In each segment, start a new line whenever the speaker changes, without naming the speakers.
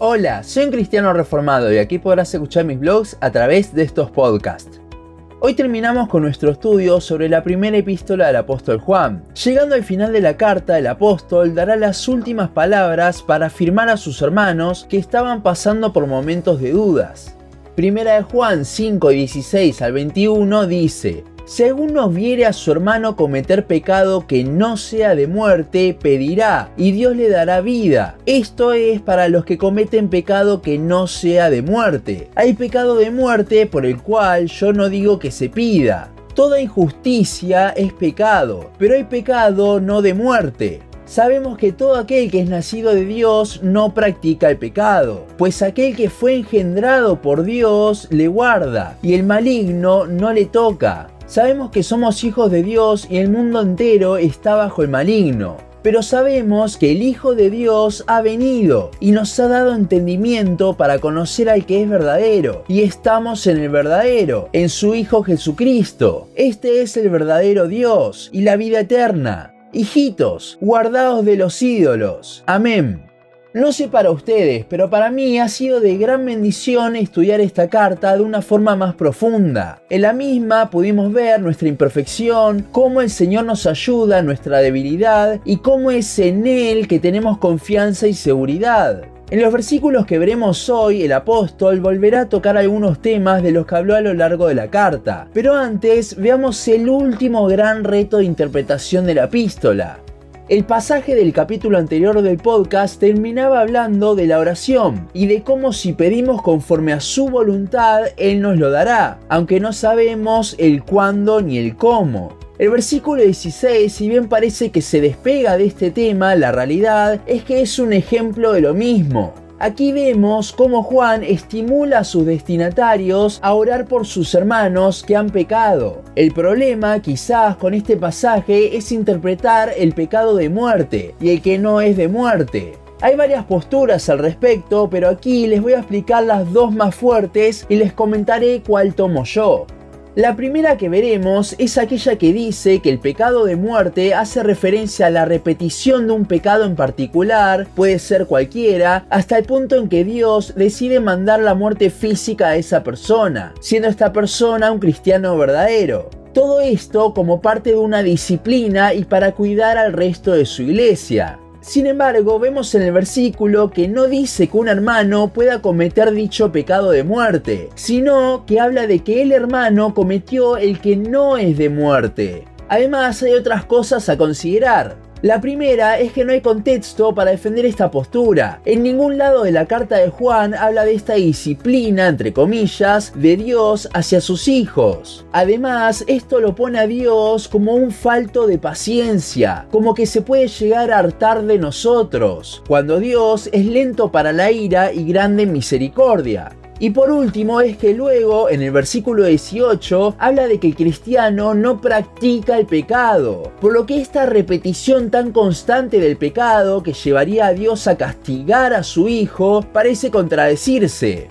Hola, soy un cristiano reformado y aquí podrás escuchar mis blogs a través de estos podcasts. Hoy terminamos con nuestro estudio sobre la primera epístola del apóstol Juan. Llegando al final de la carta, el apóstol dará las últimas palabras para afirmar a sus hermanos que estaban pasando por momentos de dudas. Primera de Juan 5, 16 al 21 dice, si alguno viere a su hermano cometer pecado que no sea de muerte, pedirá, y Dios le dará vida. Esto es para los que cometen pecado que no sea de muerte. Hay pecado de muerte por el cual yo no digo que se pida. Toda injusticia es pecado, pero hay pecado no de muerte. Sabemos que todo aquel que es nacido de Dios no practica el pecado, pues aquel que fue engendrado por Dios le guarda, y el maligno no le toca. Sabemos que somos hijos de Dios y el mundo entero está bajo el maligno. Pero sabemos que el Hijo de Dios ha venido y nos ha dado entendimiento para conocer al que es verdadero. Y estamos en el verdadero, en su Hijo Jesucristo. Este es el verdadero Dios y la vida eterna. Hijitos, guardados de los ídolos. Amén. No sé para ustedes, pero para mí ha sido de gran bendición estudiar esta carta de una forma más profunda. En la misma pudimos ver nuestra imperfección, cómo el Señor nos ayuda nuestra debilidad y cómo es en Él que tenemos confianza y seguridad. En los versículos que veremos hoy, el apóstol volverá a tocar algunos temas de los que habló a lo largo de la carta. Pero antes, veamos el último gran reto de interpretación de la epístola. El pasaje del capítulo anterior del podcast terminaba hablando de la oración y de cómo si pedimos conforme a su voluntad, Él nos lo dará, aunque no sabemos el cuándo ni el cómo. El versículo 16, si bien parece que se despega de este tema, la realidad es que es un ejemplo de lo mismo. Aquí vemos cómo Juan estimula a sus destinatarios a orar por sus hermanos que han pecado. El problema quizás con este pasaje es interpretar el pecado de muerte y el que no es de muerte. Hay varias posturas al respecto, pero aquí les voy a explicar las dos más fuertes y les comentaré cuál tomo yo. La primera que veremos es aquella que dice que el pecado de muerte hace referencia a la repetición de un pecado en particular, puede ser cualquiera, hasta el punto en que Dios decide mandar la muerte física a esa persona, siendo esta persona un cristiano verdadero. Todo esto como parte de una disciplina y para cuidar al resto de su iglesia. Sin embargo, vemos en el versículo que no dice que un hermano pueda cometer dicho pecado de muerte, sino que habla de que el hermano cometió el que no es de muerte. Además, hay otras cosas a considerar. La primera es que no hay contexto para defender esta postura. En ningún lado de la carta de Juan habla de esta disciplina, entre comillas, de Dios hacia sus hijos. Además, esto lo pone a Dios como un falto de paciencia, como que se puede llegar a hartar de nosotros, cuando Dios es lento para la ira y grande en misericordia. Y por último es que luego en el versículo 18 habla de que el cristiano no practica el pecado, por lo que esta repetición tan constante del pecado que llevaría a Dios a castigar a su hijo parece contradecirse.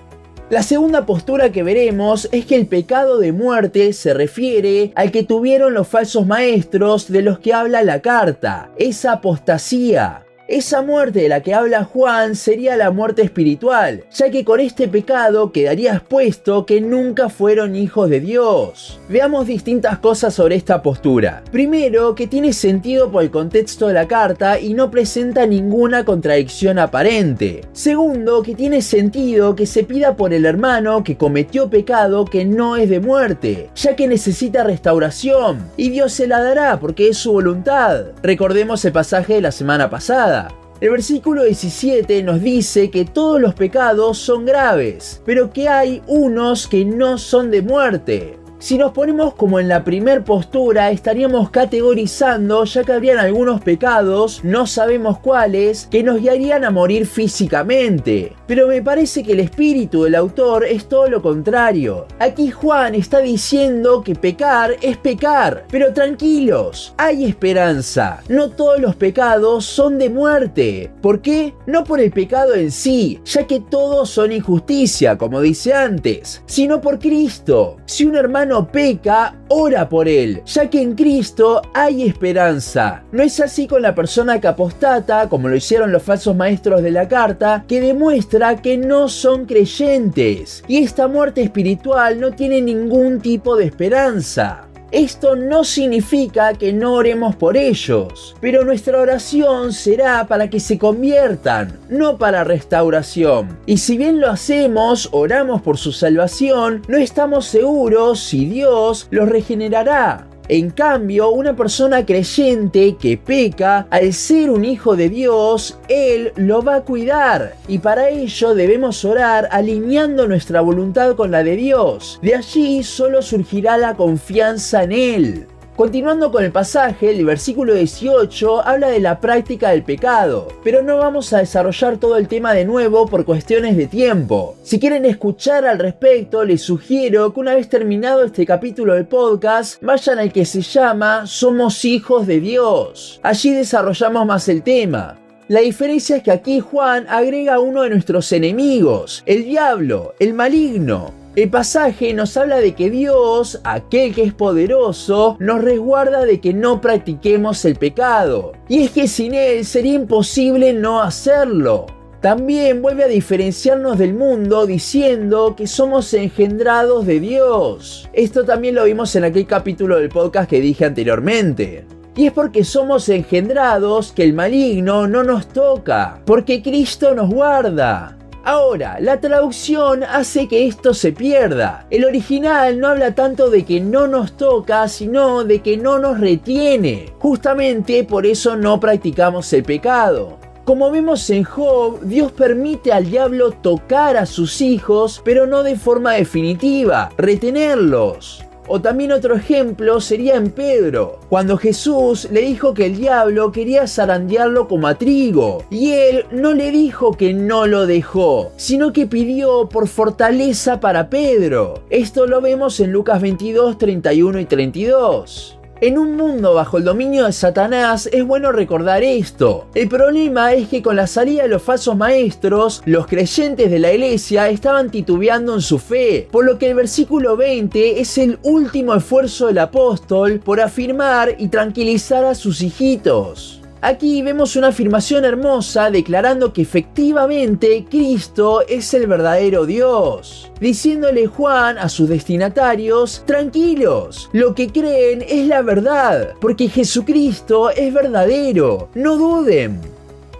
La segunda postura que veremos es que el pecado de muerte se refiere al que tuvieron los falsos maestros de los que habla la carta, esa apostasía. Esa muerte de la que habla Juan sería la muerte espiritual, ya que con este pecado quedaría expuesto que nunca fueron hijos de Dios. Veamos distintas cosas sobre esta postura. Primero, que tiene sentido por el contexto de la carta y no presenta ninguna contradicción aparente. Segundo, que tiene sentido que se pida por el hermano que cometió pecado que no es de muerte, ya que necesita restauración, y Dios se la dará porque es su voluntad. Recordemos el pasaje de la semana pasada. El versículo 17 nos dice que todos los pecados son graves, pero que hay unos que no son de muerte. Si nos ponemos como en la primer postura, estaríamos categorizando ya que habrían algunos pecados, no sabemos cuáles, que nos guiarían a morir físicamente. Pero me parece que el espíritu del autor es todo lo contrario. Aquí Juan está diciendo que pecar es pecar, pero tranquilos, hay esperanza. No todos los pecados son de muerte. ¿Por qué? No por el pecado en sí, ya que todos son injusticia, como dice antes, sino por Cristo. Si un hermano hermano peca, ora por él, ya que en Cristo hay esperanza. No es así con la persona que apostata, como lo hicieron los falsos maestros de la carta, que demuestra que no son creyentes. Y esta muerte espiritual no tiene ningún tipo de esperanza. Esto no significa que no oremos por ellos, pero nuestra oración será para que se conviertan, no para restauración. Y si bien lo hacemos, oramos por su salvación, no estamos seguros si Dios los regenerará. En cambio, una persona creyente que peca, al ser un hijo de Dios, Él lo va a cuidar. Y para ello debemos orar alineando nuestra voluntad con la de Dios. De allí solo surgirá la confianza en Él. Continuando con el pasaje, el versículo 18 habla de la práctica del pecado, pero no vamos a desarrollar todo el tema de nuevo por cuestiones de tiempo. Si quieren escuchar al respecto, les sugiero que una vez terminado este capítulo del podcast, vayan al que se llama Somos hijos de Dios. Allí desarrollamos más el tema. La diferencia es que aquí Juan agrega a uno de nuestros enemigos, el diablo, el maligno. El pasaje nos habla de que Dios, aquel que es poderoso, nos resguarda de que no practiquemos el pecado. Y es que sin Él sería imposible no hacerlo. También vuelve a diferenciarnos del mundo diciendo que somos engendrados de Dios. Esto también lo vimos en aquel capítulo del podcast que dije anteriormente. Y es porque somos engendrados que el maligno no nos toca, porque Cristo nos guarda. Ahora, la traducción hace que esto se pierda. El original no habla tanto de que no nos toca, sino de que no nos retiene. Justamente por eso no practicamos el pecado. Como vemos en Job, Dios permite al diablo tocar a sus hijos, pero no de forma definitiva, retenerlos. O también otro ejemplo sería en Pedro, cuando Jesús le dijo que el diablo quería zarandearlo como a trigo, y él no le dijo que no lo dejó, sino que pidió por fortaleza para Pedro. Esto lo vemos en Lucas 22, 31 y 32. En un mundo bajo el dominio de Satanás es bueno recordar esto. El problema es que con la salida de los falsos maestros, los creyentes de la iglesia estaban titubeando en su fe, por lo que el versículo 20 es el último esfuerzo del apóstol por afirmar y tranquilizar a sus hijitos. Aquí vemos una afirmación hermosa declarando que efectivamente Cristo es el verdadero Dios, diciéndole Juan a sus destinatarios, tranquilos, lo que creen es la verdad, porque Jesucristo es verdadero, no duden.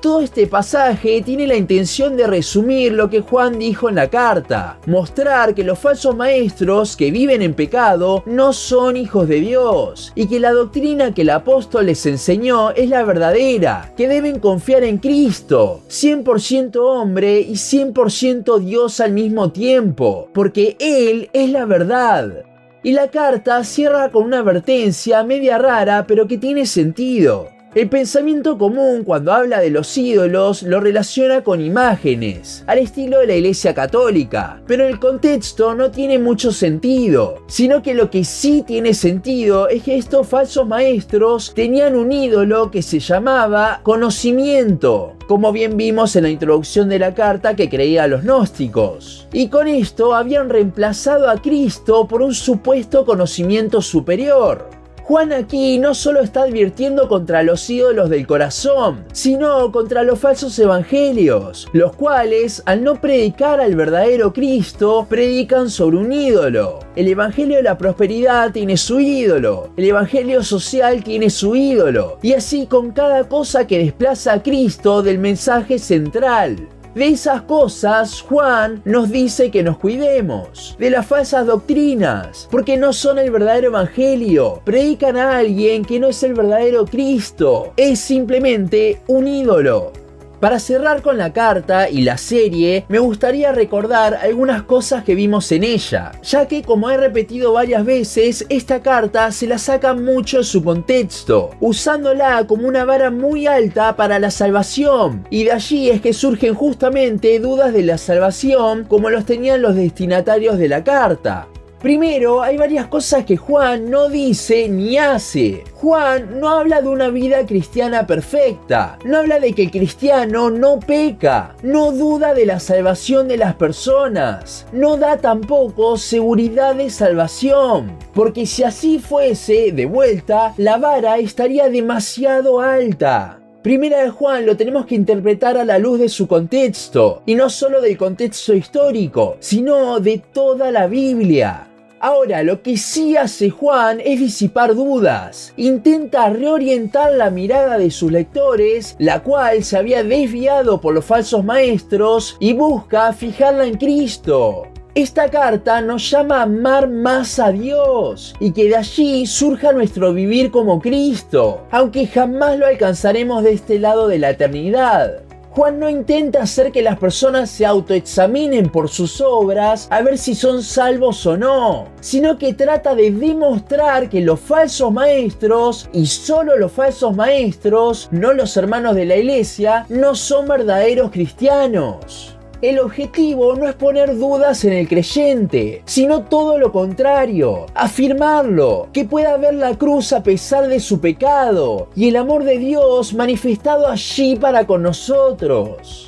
Todo este pasaje tiene la intención de resumir lo que Juan dijo en la carta, mostrar que los falsos maestros que viven en pecado no son hijos de Dios y que la doctrina que el apóstol les enseñó es la verdadera, que deben confiar en Cristo, 100% hombre y 100% Dios al mismo tiempo, porque Él es la verdad. Y la carta cierra con una advertencia media rara pero que tiene sentido. El pensamiento común cuando habla de los ídolos lo relaciona con imágenes, al estilo de la Iglesia Católica, pero el contexto no tiene mucho sentido, sino que lo que sí tiene sentido es que estos falsos maestros tenían un ídolo que se llamaba conocimiento, como bien vimos en la introducción de la carta que creía los gnósticos. Y con esto habían reemplazado a Cristo por un supuesto conocimiento superior. Juan aquí no solo está advirtiendo contra los ídolos del corazón, sino contra los falsos evangelios, los cuales, al no predicar al verdadero Cristo, predican sobre un ídolo. El evangelio de la prosperidad tiene su ídolo, el evangelio social tiene su ídolo, y así con cada cosa que desplaza a Cristo del mensaje central. De esas cosas, Juan nos dice que nos cuidemos. De las falsas doctrinas, porque no son el verdadero evangelio. Predican a alguien que no es el verdadero Cristo. Es simplemente un ídolo. Para cerrar con la carta y la serie, me gustaría recordar algunas cosas que vimos en ella, ya que como he repetido varias veces, esta carta se la saca mucho su contexto, usándola como una vara muy alta para la salvación, y de allí es que surgen justamente dudas de la salvación como los tenían los destinatarios de la carta. Primero, hay varias cosas que Juan no dice ni hace. Juan no habla de una vida cristiana perfecta, no habla de que el cristiano no peca, no duda de la salvación de las personas, no da tampoco seguridad de salvación, porque si así fuese, de vuelta, la vara estaría demasiado alta. Primera de Juan lo tenemos que interpretar a la luz de su contexto, y no solo del contexto histórico, sino de toda la Biblia. Ahora, lo que sí hace Juan es disipar dudas. Intenta reorientar la mirada de sus lectores, la cual se había desviado por los falsos maestros, y busca fijarla en Cristo. Esta carta nos llama a amar más a Dios y que de allí surja nuestro vivir como Cristo, aunque jamás lo alcanzaremos de este lado de la eternidad. Juan no intenta hacer que las personas se autoexaminen por sus obras a ver si son salvos o no, sino que trata de demostrar que los falsos maestros, y solo los falsos maestros, no los hermanos de la iglesia, no son verdaderos cristianos. El objetivo no es poner dudas en el creyente, sino todo lo contrario, afirmarlo, que pueda ver la cruz a pesar de su pecado y el amor de Dios manifestado allí para con nosotros.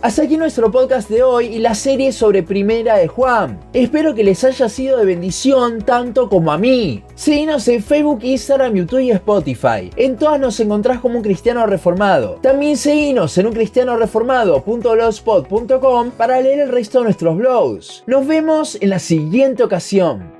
Hasta aquí nuestro podcast de hoy y la serie sobre Primera de Juan. Espero que les haya sido de bendición tanto como a mí. Síguenos en Facebook, Instagram, YouTube y Spotify. En todas nos encontrás como un cristiano reformado. También seguinos en uncristianoreformado.blogspot.com para leer el resto de nuestros blogs. Nos vemos en la siguiente ocasión.